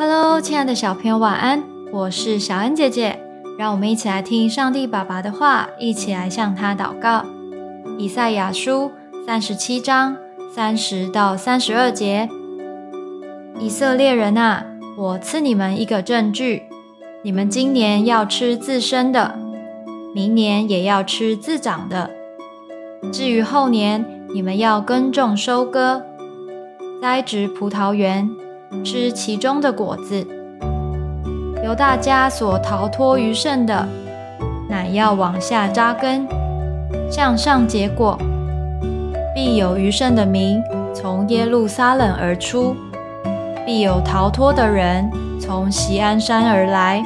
Hello，亲爱的小朋友，晚安！我是小恩姐姐，让我们一起来听上帝爸爸的话，一起来向他祷告。以赛亚书三十七章三十到三十二节：以色列人啊，我赐你们一个证据，你们今年要吃自生的，明年也要吃自长的。至于后年，你们要耕种、收割、栽植葡萄园。吃其中的果子，由大家所逃脱余剩的，乃要往下扎根，向上结果，必有余剩的民从耶路撒冷而出，必有逃脱的人从锡安山而来。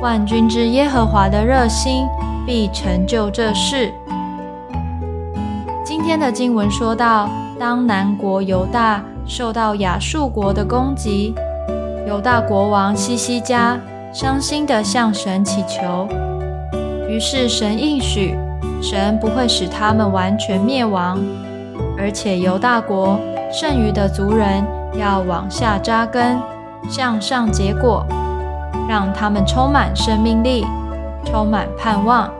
万军之耶和华的热心必成就这事。今天的经文说到，当南国犹大。受到亚述国的攻击，犹大国王西西家伤心地向神祈求。于是神应许，神不会使他们完全灭亡，而且犹大国剩余的族人要往下扎根，向上结果，让他们充满生命力，充满盼望。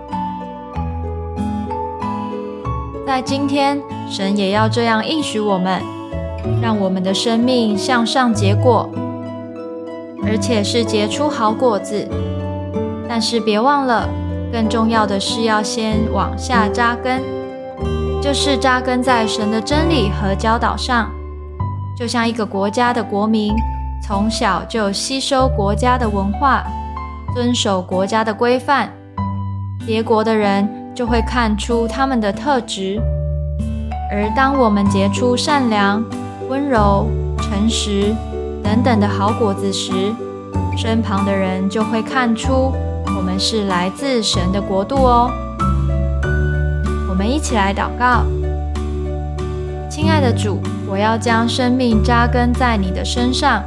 在今天，神也要这样应许我们。让我们的生命向上结果，而且是结出好果子。但是别忘了，更重要的是要先往下扎根，就是扎根在神的真理和教导上。就像一个国家的国民，从小就吸收国家的文化，遵守国家的规范，别国的人就会看出他们的特质。而当我们结出善良，温柔、诚实等等的好果子时，身旁的人就会看出我们是来自神的国度哦。我们一起来祷告：亲爱的主，我要将生命扎根在你的身上，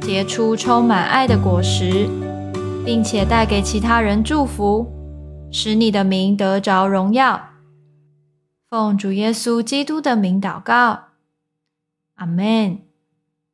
结出充满爱的果实，并且带给其他人祝福，使你的名得着荣耀。奉主耶稣基督的名祷告。Amen.